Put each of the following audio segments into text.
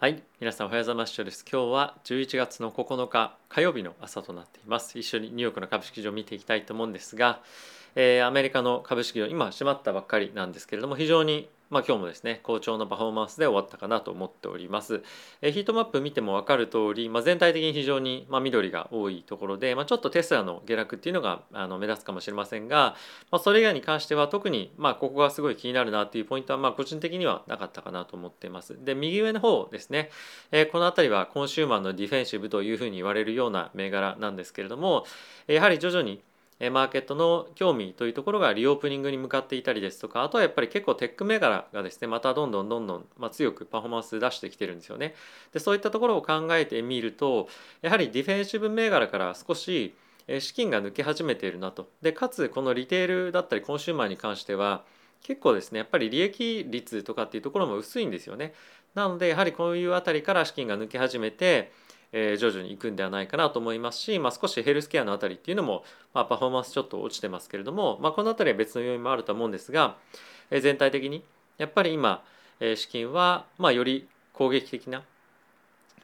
はい皆さんおはようございます。です今日は11月の9日火曜日の朝となっています一緒にニューヨークの株式市場を見ていきたいと思うんですが、えー、アメリカの株式市場今閉まったばっかりなんですけれども非常にまあ、今日もですね好調のパフォーマンスで終わったかなと思っております、えヒートマップ見ても分かる通り、まあ、全体的に非常に、ま、緑が多いところで、まあ、ちょっとテスラの下落っていうのがあの目立つかもしれませんが、ま、それ以外に関しては特に、ま、ここがすごい気になるなっていうポイントは、ま、個人的にはなかったかなと思っています。で右上の方ですね、え、この辺りはコンシューマーのディフェンシブというふうに言われるような銘柄なんですけれどもやはり徐々にマーケットの興味というところがリオープニングに向かっていたりですとかあとはやっぱり結構テック銘柄がですねまたどんどんどんどん、ま強くパフォーマンス出してきてるんですよね。でそういったところを考えてみるとやはりディフェンシブ銘柄から少し資金が抜け始めているなと。でかつこのリテールだったりコンシューマーに関しては結構ですねやっぱり利益率とかっていうところも薄いんですよね。なのでやはりこういうあたりから資金が抜け始めてえ、徐々に行くんではないかなと思いますし、まあ、少しヘルスケアのあたりっていうのも、まあ、パフォーマンスちょっと落ちてますけれども、まあ、このあたりは別の要因もあると思うんですが、え、全体的にやっぱり今、え、資金は、まあ、より攻撃的な、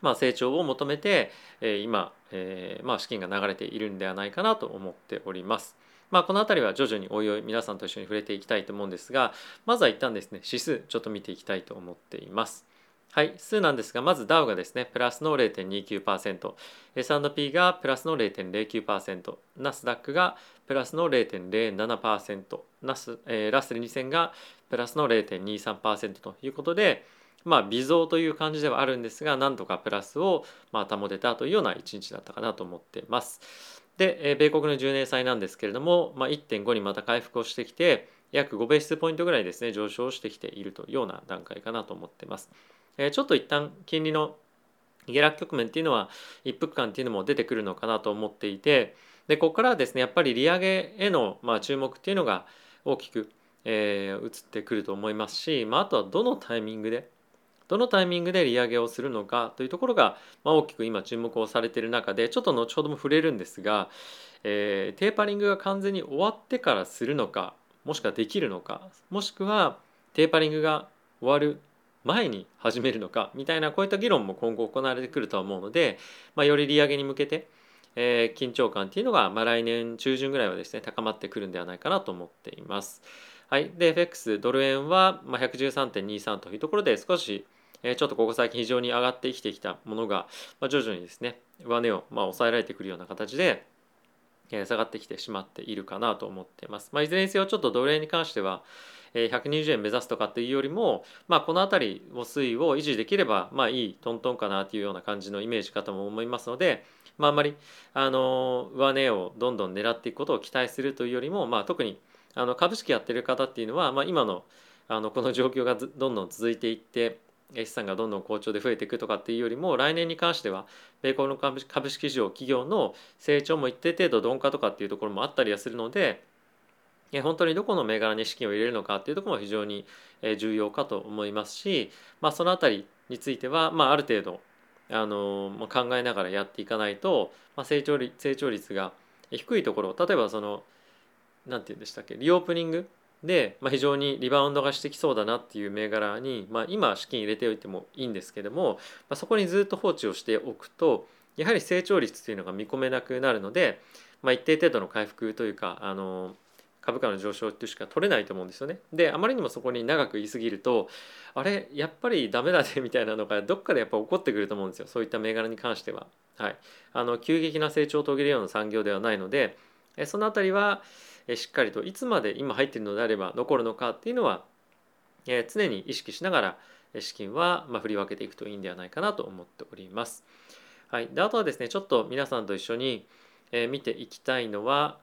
まあ、成長を求めて、え、今、えまあ、資金が流れているんではないかなと思っております。まあ、この辺りは徐々においおい皆さんと一緒に触れていきたいと思うんですがまずは一旦ですね指数ちょっと見ていきたいと思っています。はい、数なんですが、まずダウがですね、プラスの0.29%、S&P がプラスの0.09%、ナスダックがプラスの0.07%、ナスえー、ラッセル2000がプラスの0.23%ということで、まあ、微増という感じではあるんですが、なんとかプラスをまあ保てたというような一日だったかなと思っています。で、え米国の10年債なんですけれども、まあ、1.5にまた回復をしてきて、約5ベースポイントぐらいですね、上昇してきているというような段階かなと思っています。えちょっと一旦金利の下落局面っていうのは一服感っていうのも出てくるのかなと思っていてでここからはですねやっぱり利上げへのまあ注目っていうのが大きく、えー、移ってくると思いますし、まあ、あとはどのタイミングでどのタイミングで利上げをするのかというところが、まあ、大きく今注目をされている中でちょっと後ほども触れるんですが、えー、テーパリングが完全に終わってからするのかもしくはできるのかもしくはテーパリングが終わる前に始めるのかみたいなこういった議論も今後行われてくるとは思うので、まあ、より利上げに向けて、えー、緊張感っていうのが、まあ、来年中旬ぐらいはですね高まってくるんではないかなと思っています。はい、で FX ドル円は、まあ、113.23というところで少しちょっとここ最近非常に上がってきてきたものが、まあ、徐々にですね上値をまあ抑えられてくるような形で下がってきてしまっているかなと思っています。まあ、いずれにせよちょっとドル円に関しては120円目指すとかっていうよりも、まあ、この辺りを推移を維持できればまあいいトントンかなっていうような感じのイメージかとも思いますので、まあ、あんまりあの上値をどんどん狙っていくことを期待するというよりも、まあ、特にあの株式やってる方っていうのは、まあ、今のあのこの状況がどんどん続いていって資産がどんどん好調で増えていくとかっていうよりも来年に関しては米国の株式市場企業の成長も一定程度鈍化とかっていうところもあったりはするので本当にどこの銘柄に資金を入れるのかっていうところも非常に重要かと思いますし、まあ、その辺りについては、まあ、ある程度あの考えながらやっていかないと、まあ、成長率成長率が低いところ例えばその何て言うんでしたっけリオープニングで、まあ、非常にリバウンドがしてきそうだなっていう銘柄に、まあ、今資金入れておいてもいいんですけども、まあ、そこにずっと放置をしておくとやはり成長率というのが見込めなくなるので、まあ、一定程度の回復というかあの株価の上昇っていうしか取れないと思うんですよね。であまりにもそこに長く言い過ぎるとあれやっぱりダメだねみたいなのがどっかでやっぱ起こってくると思うんですよそういった銘柄に関しては。はい、あの急激な成長を遂げるような産業ではないのでその辺りはしっかりといつまで今入ってるのであれば残るのかっていうのは常に意識しながら資金は振り分けていくといいんではないかなと思っております。はい、であとはですねちょっと皆さんと一緒に見ていきたいのは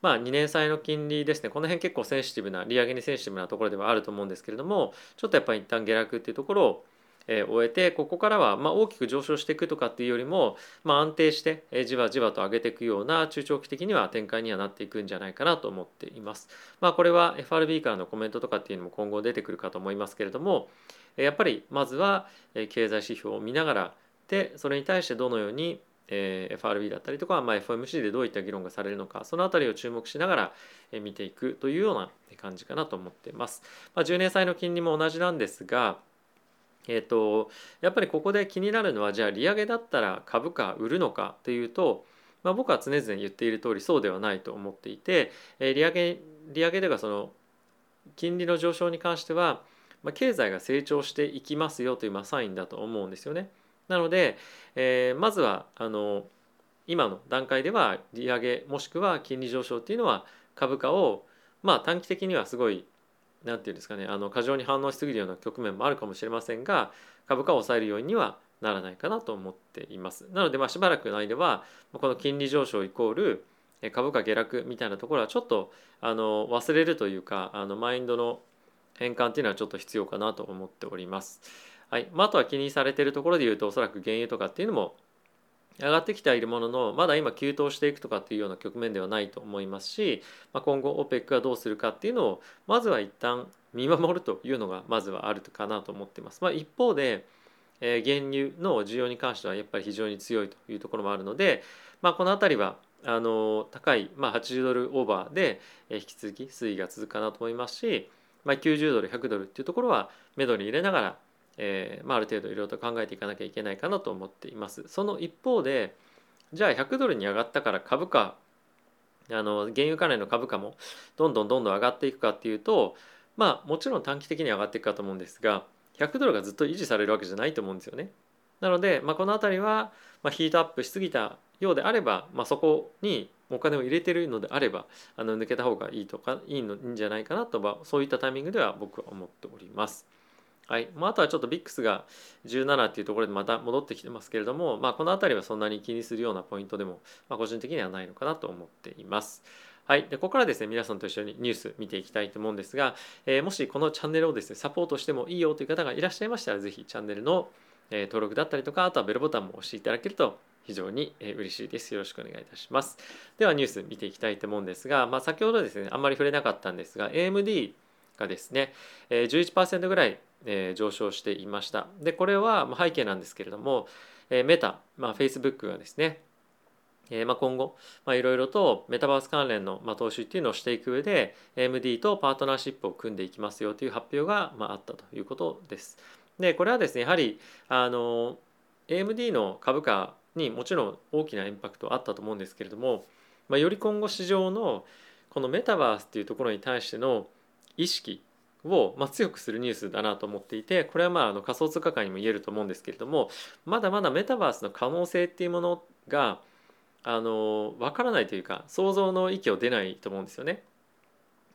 まあ、2年債の金利ですねこの辺結構センシティブな利上げにセンシティブなところではあると思うんですけれどもちょっとやっぱり一旦下落っていうところをえ終えてここからはま大きく上昇していくとかっていうよりも、まあ、安定して、えじわじわと上げていくような中長期的には展開にはなっていくんじゃないかなと思っています。まあ、これは FRB からのコメントとかっていうのも今後出てくるかと思いますけれどもやっぱりまずは経済指標を見ながらでそれに対してどのようにえー FRB だったりとか、まあ、FOMC でどういった議論がされるのかその辺りを注目しながら見ていくというような感じかなと思っています。まあ、10年債の金利も同じなんですがえーと、やっぱりここで気になるのはじゃあ利上げだったら株価売るのかというと、まあ、僕は常々言っている通りそうではないと思っていて、えー、利上げ利上げではその金利の上昇に関しては、まあ、経済が成長していきますよというまあサインだと思うんですよね。なので、えー、まずはあの今の段階では利上げもしくは金利上昇っていうのは株価をまあ短期的にはすごい何て言うんですかねあの過剰に反応しすぎるような局面もあるかもしれませんが株価を抑えるようにはならないかなと思っています。なのでまあしばらくの間はこの金利上昇イコール株価下落みたいなところはちょっとあの忘れるというかあのマインドの変換っていうのはちょっと必要かなと思っております。はいまあ、あとは気にされているところで言うとおそらく原油とかっていうのも上がってきてはいるもののまだ今急騰していくとかっていうような局面ではないと思いますし、まあ、今後 OPEC がどうするかっていうのをまずは一旦見守るというのがまずはあるかなと思っています。まあ、一方で、えー、原油の需要に関してはやっぱり非常に強いというところもあるので、まあ、この辺りはあの高い、まあ、80ドルオーバーで、えー、引き続き推移が続くかなと思いますし、まあ、90ドル100ドルっていうところは目処に入れながらえーまあ、ある程度いろいろと考えていかなきゃいけないかなと思っています。その一方でじゃあ100ドルに上がったから株価あの原油関連の株価もどんどんどんどん上がっていくかっていうとまあもちろん短期的に上がっていくかと思うんですが100ドルがずっと維持されるわけじゃないと思うんですよね。なので、まあ、この辺りは、まあ、ヒートアップしすぎたようであれば、まあ、そこにお金を入れてるのであればあの抜けた方がいいとかいいのいいんじゃないかなとはそういったタイミングでは僕は思っております。はいまあ、あとはちょっと VIX が17っていうところでまた戻ってきてますけれども、まあ、この辺りはそんなに気にするようなポイントでも、まあ、個人的にはないのかなと思っています。はい、でここからですね皆さんと一緒にニュース見ていきたいと思うんですが、えー、もしこのチャンネルをですねサポートしてもいいよという方がいらっしゃいましたら是非チャンネルの、登録だったりとかあとはベルボタンも押していただけると非常に嬉しいです。よろしくお願いいたします。ではニュース見ていきたいと思うんですが、まあ、先ほどですねあんまり触れなかったんですが AMD がですね11%ぐらい上昇していました。でこれは背景なんですけれどもメタ、まあ、Facebook がですねえまあ、今後いろいろとメタバース関連のまあ投資っていうのをしていく上で AMD とパートナーシップを組んでいきますよという発表がまああったということです。でこれはですねやはりあの AMD の株価にもちろん大きなインパクトあったと思うんですけれども、まあ、より今後市場のこのメタバースっていうところに対しての意識を、まあ、強くするニュースだなと思っていてこれはまああの仮想通貨界にも言えると思うんですけれどもまだまだメタバースの可能性っていうものがあの分からないというか想像の域を出ないと思うんですよね。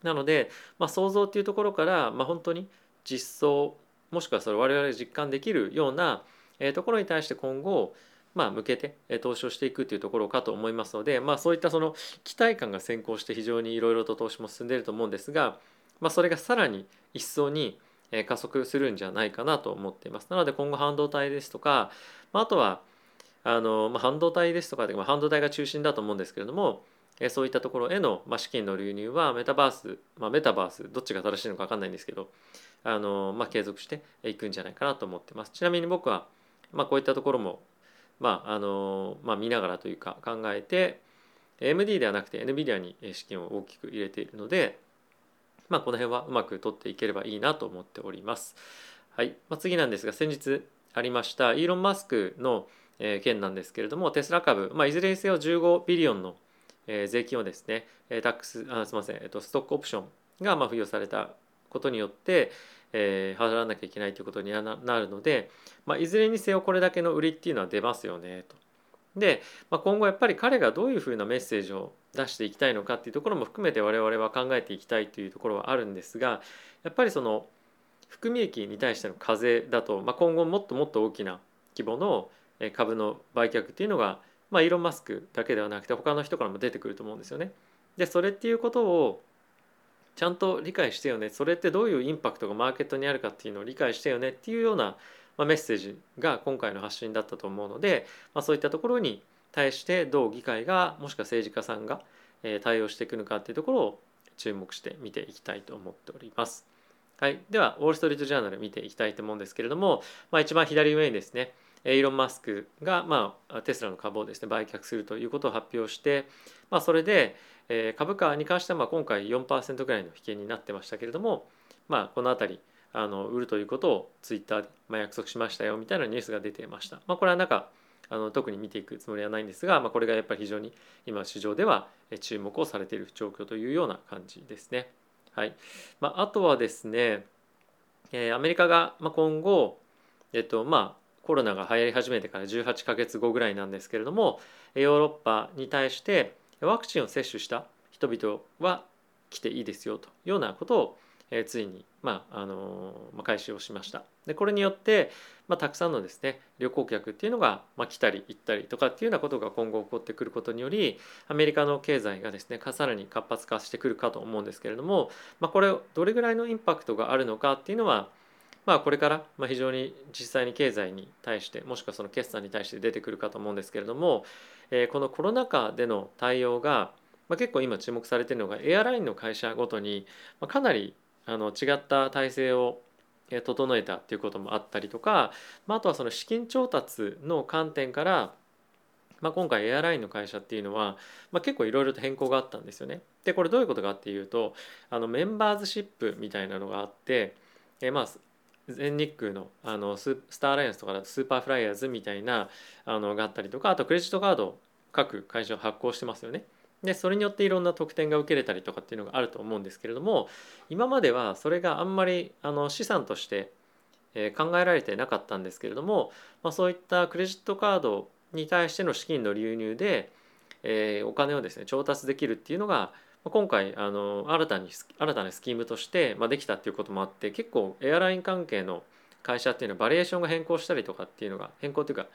なので、まあ、想像っていうところから、まあ、本当に実装もしくはそれ我々が実感できるような、えー、ところに対して今後まあ、向けて投資をしていくというところかと思いますので、まあ、そういったその期待感が先行して非常にいろいろと投資も進んでいると思うんですが、まあ、それがさらに一層に加速するんじゃないかなと思っています。なので今後半導体ですとか、まあ、あとはあの、まあ、半導体ですとか、ま、半導体が中心だと思うんですけれどもそういったところへの、資金の流入はメタバース、まあ、メタバースどっちが正しいのか分かんないんですけどあの、まあ、継続していくんじゃないかなと思ってます。ちなみに僕は、まあ、こういったところも、まああのまあ、見ながらというか考えて AMD ではなくて NVIDIA に資金を大きく入れているのでまあ、この辺はうまく取っていければいいなと思っております。はいまあ、次なんですが先日ありましたイーロン・マスクの件なんですけれどもテスラ株、まあ、いずれにせよ15ビリオンの税金をですねタックスあすみません、えっと、ストックオプションがまあ付与されたことによって、えー、払わなきゃいけないということになるので、まあ、いずれにせよこれだけの売りっていうのは出ますよねと。で、まあ、今後やっぱり彼がどういうふうなメッセージを出していきたいのかっていうところも含めて我々は考えていきたいというところはあるんですがやっぱりその含み益に対しての課税だと、まあ、今後もっともっと大きな規模の株の売却っていうのが、まあ、イーロン・マスクだけではなくて他の人からも出てくると思うんですよね。でそれっていうことをちゃんと理解してよねそれってどういうインパクトがマーケットにあるかっていうのを理解してよねっていうような、まあ、メッセージが今回の発信だったと思うので、まあ、そういったところに対してどう議会がもしくは政治家さんが対応していくのかっていうところを注目して見ていきたいと思っております。はい、ではウォール・ストリート・ジャーナル見ていきたいと思うんですけれども、まあ、一番左上にですねイーロン・マスクが、まあ、テスラの株をですね売却するということを発表して、まあ、それで、えー、株価に関してはまあ今回4%ぐらいの引けになってましたけれども、まあ、この辺りあの売るということをツイッターで、まあ、約束しましたよみたいなニュースが出ていました。まあ、これはなんかあの特に見ていくつもりはないんですが、まあ、これがやっぱり非常に今市場では注目をされている状況というような感じですね。はいまあ、あとはですね、えー、アメリカが今後、えっとまあ、コロナが流行り始めてから18ヶ月後ぐらいなんですけれどもヨーロッパに対してワクチンを接種した人々は来ていいですよというようなことを、え、ついに、まああのまあ、開始をしました。でこれによって、まあ、たくさんのですね旅行客っていうのが、まあ、来たり行ったりとかっていうようなことが今後起こってくることによりアメリカの経済がですねさらに活発化してくるかと思うんですけれども、まあ、これどれぐらいのインパクトがあるのかっていうのはまあ、これから非常に実際に経済に対してもしくはその決算に対して出てくるかと思うんですけれども、えこのコロナ禍での対応が、ま、結構今注目されているのがエアラインの会社ごとにまかなりあの違った体制を整えたっていうこともあったりとか、まあ、あとはその資金調達の観点から、まあ、今回エアラインの会社っていうのは、まあ、結構いろいろと変更があったんですよね。でこれどういうことかっていうとあのメンバーズシップみたいなのがあって、えまあ全日空のあのスターアライアンスとかだとスーパーフライヤーズみたいなあのがあったりとかあとクレジットカード各会社発行してますよね。でそれによっていろんな特典が受けれたりとかっていうのがあると思うんですけれども今まではそれがあんまりあの資産として考えられてなかったんですけれども、まあ、そういったクレジットカードに対しての資金の流入で、えー、お金をですね調達できるっていうのが今回あの新たに新たなスキームとして、まあ、できたっていうこともあって結構エアライン関係の会社っていうのはバリエーションが変更したりとかっていうのが変更というか、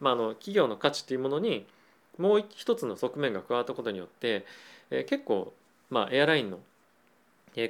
まあ、あの企業の価値っていうものにもう一つの側面が加わったことによって、えー、結構、まあ、エアラインの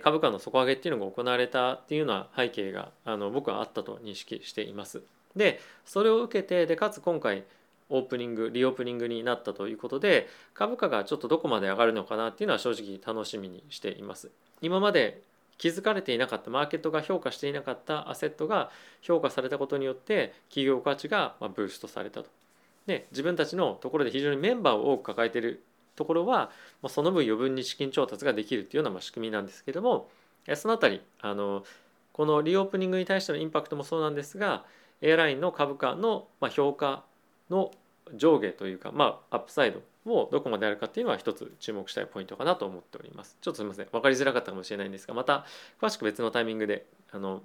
株価の底上げっていうのが行われたっていうような背景があの僕はあったと認識しています。でそれを受けてでかつ今回オープニングリオープニングになったということで株価がちょっとどこまで上がるのかなっていうのは正直楽しみにしています。今まで気づかれていなかったマーケットが評価していなかったアセットが評価されたことによって企業価値がブーストされたと。で自分たちのところで非常にメンバーを多く抱えているところはまその分余分に資金調達ができるっていうようなま仕組みなんですけどもその辺りあのこのリオープニングに対してのインパクトもそうなんですがエアラインの株価のま評価の上下というかまあアップサイドをどこまであるかっていうのは一つ注目したいポイントかなと思っております。ちょっとすみません分かりづらかったかもしれないんですがまた詳しく別のタイミングであの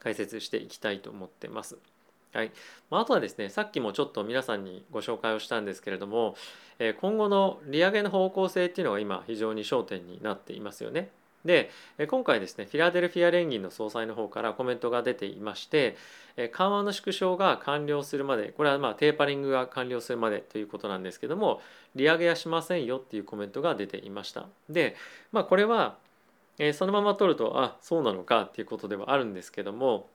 解説していきたいと思ってます。はい、あとはですねさっきもちょっと皆さんにご紹介をしたんですけれども今後の利上げの方向性っていうのが今非常に焦点になっていますよね。で今回ですねフィラデルフィア連銀の総裁の方からコメントが出ていまして緩和の縮小が完了するまでこれはまあテーパリングが完了するまでということなんですけども利上げはしませんよっていうコメントが出ていましたでまあこれはそのまま取るとあそうなのかっていうことではあるんですけども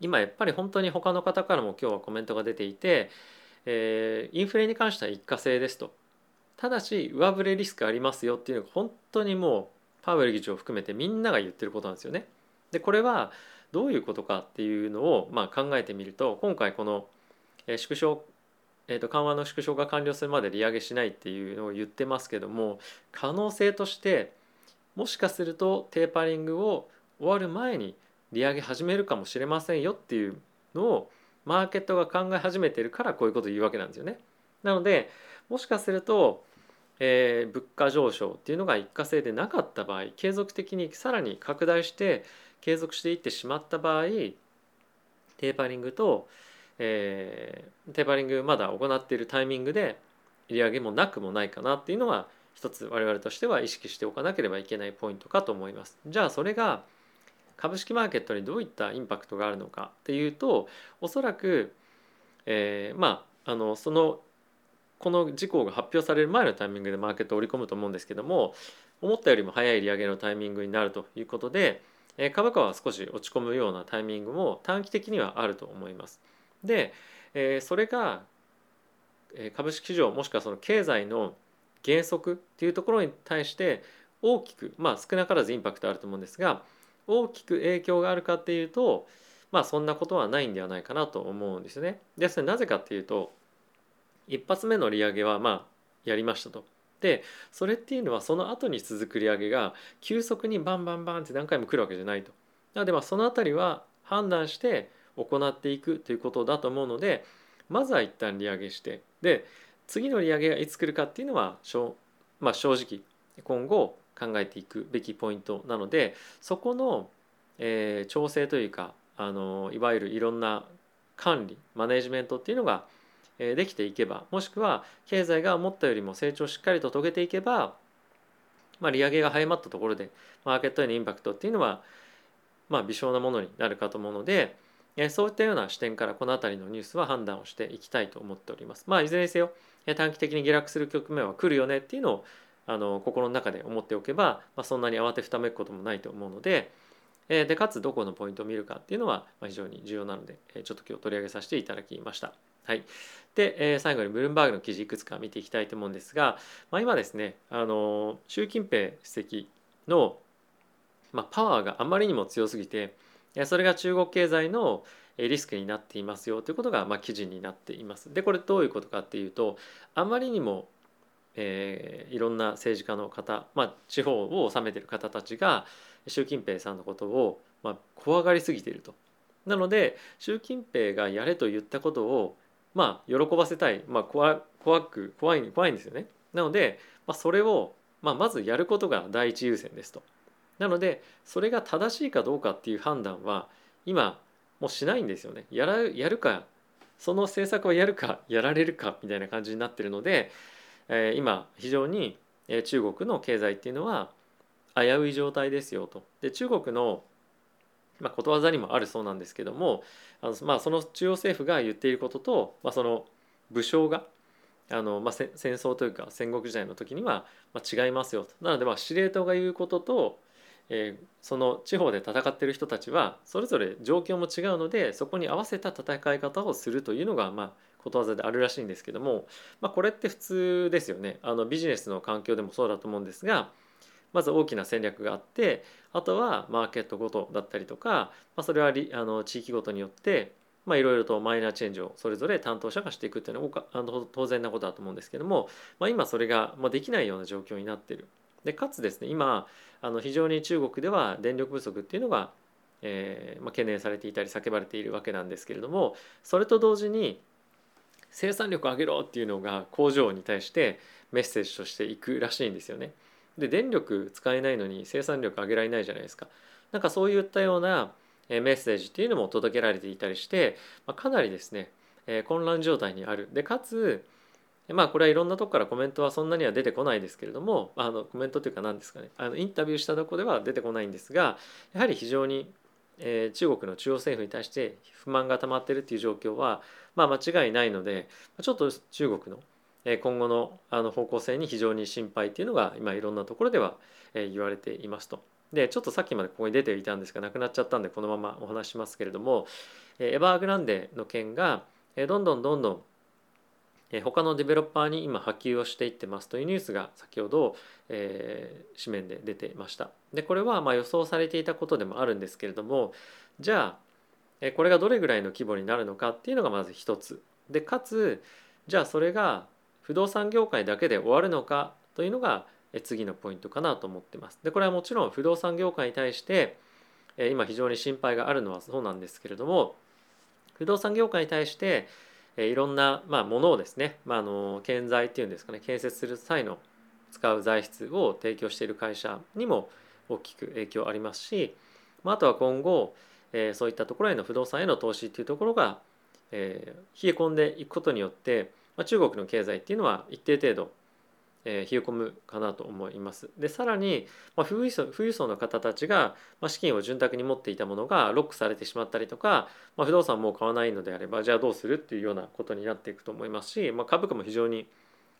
今やっぱり本当に他の方からも今日はコメントが出ていて、えー、インフレに関しては一過性ですとただし上振れリスクありますよっていうのが本当にもうパウエル議長を含めてみんなが言ってることなんですよね。でこれはどういうことかっていうのをまあ考えてみると今回この縮小、えー、と緩和の縮小が完了するまで利上げしないっていうのを言ってますけども可能性としてもしかするとテーパリングを終わる前に利上げ始めるかもしれませんよっていうのをマーケットが考え始めてるからこういうことを言うわけなんですよね。なのでもしかするとえー、物価上昇っていうのが一過性でなかった場合継続的にさらに拡大して継続していってしまった場合テーパリングと、えー、テーパリングまだ行っているタイミングで利上げもなくもないかなっていうのは一つ我々としては意識しておかなければいけないポイントかと思います。じゃあそれが株式マーケットにどういったインパクトがあるのかっていうとおそらく、えー、まああのそのこの事項が発表される前のタイミングでマーケットを織り込むと思うんですけども思ったよりも早い利上げのタイミングになるということでえ株価は少し落ち込むようなタイミングも短期的にはあると思います。でえそれが株式市場もしくはその経済の減速っていうところに対して大きくまあ少なからずインパクトあると思うんですが大きく影響があるかっていうとまあそんなことはないんではないかなと思うんですね。でそれなぜかっていうと一発目の利上げはまあやりましたと。でそれっていうのはその後に続く利上げが急速にバンバンバンって何回も来るわけじゃないと。なのでまあその辺りは判断して行っていくということだと思うのでまずは一旦利上げしてで次の利上げがいつ来るかっていうのは、まあ、正直今後考えていくべきポイントなのでそこの、えー、調整というかあのいわゆるいろんな管理マネジメントっていうのができていけばもしくは経済が思ったよりも成長をしっかりと遂げていけば、まあ、利上げが早まったところでマーケットへのインパクトっていうのは、まあ、微小なものになるかと思うのでそういったような視点からこの辺りのニュースは判断をしていきたいと思っております。まあ、いずれにせよ短期的に下落する局面は来るよねっていうのをあの心の中で思っておけば、まあ、そんなに慌てふためくこともないと思うので、えでかつどこのポイントを見るかっていうのは非常に重要なのでえちょっと今日取り上げさせていただきました。はい、で、え最後にブルームバーグの記事いくつか見ていきたいと思うんですが、まあ、今ですねあの習近平主席の、まあ、パワーがあまりにも強すぎてそれが中国経済のリスクになっていますよということが、まあ、記事になっています。でこれどういうことかっていうとあまりにも、えー、いろんな政治家の方、まあ、地方を治めてる方たちが習近平さんのことを、まあ、怖がりすぎていると。なので習近平がやれと言ったことをまあ喜ばせたい、まあ、怖怖く怖い怖いんですよね。なので、まあ、それを、まあ、まずやることが第一優先ですと。なのでそれが正しいかどうかっていう判断は今もうしないんですよね。やらやるかその政策をやるかやられるかみたいな感じになってるので、えー、今非常に中国の経済っていうのは危うい状態ですよと。で中国の、まあ、ことわざにもあるそうなんですけどもあの、まあ、その中央政府が言っていることと、まあ、その武将があの、まあ、戦争というか戦国時代の時には、ま、違いますよと。なので、まあ、司令塔が言うこととえー、その地方で戦ってる人たちはそれぞれ状況も違うのでそこに合わせた戦い方をするというのがまあことわざであるらしいんですけども、まあ、これって普通ですよねあのビジネスの環境でもそうだと思うんですがまず大きな戦略があってあとはマーケットごとだったりとか、まあ、それはあの地域ごとによってまあ、いろいろとマイナーチェンジをそれぞれ担当者がしていくっていうのはあの当然なことだと思うんですけども、まあ、今それができないような状況になっている。でかつですね今あの非常に中国では電力不足っていうのが、えーまあ、懸念されていたり叫ばれているわけなんですけれどもそれと同時に生産力を上げろっていうのが工場に対してメッセージとしていくらしいんですよね。で電力使えないのに生産力上げられないじゃないですか。なんかそういったようなメッセージっていうのも届けられていたりして、まあ、かなりですね混乱状態にある。でかつまあこれはいろんなとこからコメントはそんなには出てこないですけれどもあのコメントというか何ですかねあのインタビューしたとこでは出てこないんですがやはり非常に、えー、中国の中央政府に対して不満が溜まってるっていう状況は、まあ、間違いないのでちょっと中国の今後のあの方向性に非常に心配っていうのが今いろんなところでは言われていますと。でちょっとさっきまでここに出ていたんですがなくなっちゃったんでこのままお話しますけれどもエバーグランデの件がどんどんどんどん他のデベロッパーに今波及をしていってますというニュースが先ほど、えー、紙面で出てました。でこれはま予想されていたことでもあるんですけれどもじゃあこれがどれぐらいの規模になるのかっていうのがまず一つでかつじゃあそれが不動産業界だけで終わるのかというのが次のポイントかなと思ってます。でこれはもちろん不動産業界に対して今非常に心配があるのはそうなんですけれども不動産業界に対していろんな、まあ、ものをですね、まあ、あの建材っていうんですかね建設する際の使う材質を提供している会社にも大きく影響ありますし、まあ、あとは今後、えー、そういったところへの不動産への投資っていうところが、えー、冷え込んでいくことによって、まあ、中国の経済っていうのは一定程度え冷え込むかなと思います。でさらに、まあ、富裕層富裕層の方たちが、まあ、資金を潤沢に持っていたものがロックされてしまったりとか、まあ、不動産もう買わないのであればじゃあどうするっていうようなことになっていくと思いますし、まあ、株価も非常に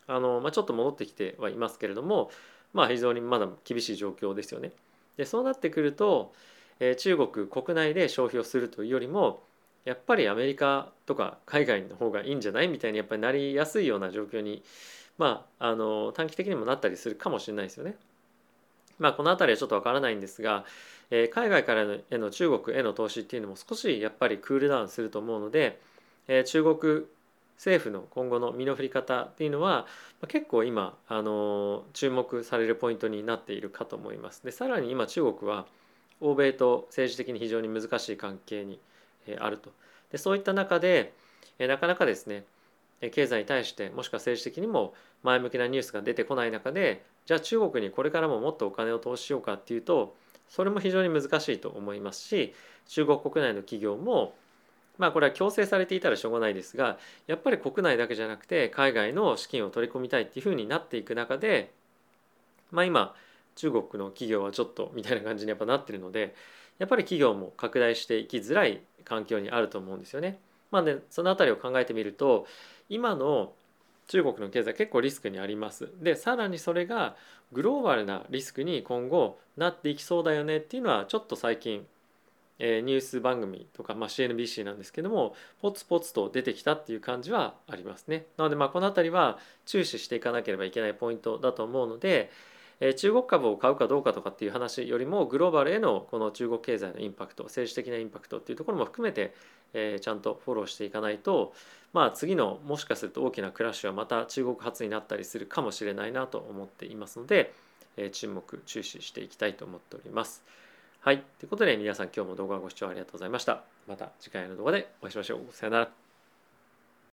あの、まあ、ちょっと戻ってきてはいますけれども、まあ、非常にまだ厳しい状況ですよね。でそうなってくると、えー、中国国内で消費をするというよりもやっぱりアメリカとか海外の方がいいんじゃない？みたいにやっぱりなりやすいような状況にまあ、あの短期的にもなったりするかもしれないですよね。まあ、この辺りはちょっとわからないんですが、えー、海外からへの中国への投資っていうのも少しやっぱりクールダウンすると思うので、えー、中国政府の今後の身の振り方っていうのは、まあ、結構今、あの注目されるポイントになっているかと思います。でさらに今中国は欧米と政治的に非常に難しい関係にあるとでそういった中でなかなかですね経済に対してもしくは政治的にも前向きなニュースが出てこない中でじゃあ中国にこれからももっとお金を投資しようかっていうとそれも非常に難しいと思いますし中国国内の企業もまあこれは強制されていたらしょうがないですがやっぱり国内だけじゃなくて海外の資金を取り込みたいっていうふうになっていく中でまあ今中国の企業はちょっとみたいな感じにやっぱなってるのでやっぱり企業も拡大していきづらい環境にあると思うんですよね。まあね、その辺りを考えてみると今の中国の経済結構リスクにあります。でさらにそれがグローバルなリスクに今後なっていきそうだよねっていうのはちょっと最近、えー、ニュース番組とか、まあ、CNBC なんですけどもポツポツと出てきたっていう感じはありますね。なのでまあこの辺りは注視していかなければいけないポイントだと思うので、中国株を買うかどうかとかっていう話よりもグローバルへのこの中国経済のインパクト政治的なインパクトっていうところも含めて、ちゃんとフォローしていかないとまあ次のもしかすると大きなクラッシュはまた中国発になったりするかもしれないなと思っていますので、え注目注視していきたいと思っております。はい。ということで皆さん今日も動画をご視聴ありがとうございました。また次回の動画でお会いしましょう。さよなら。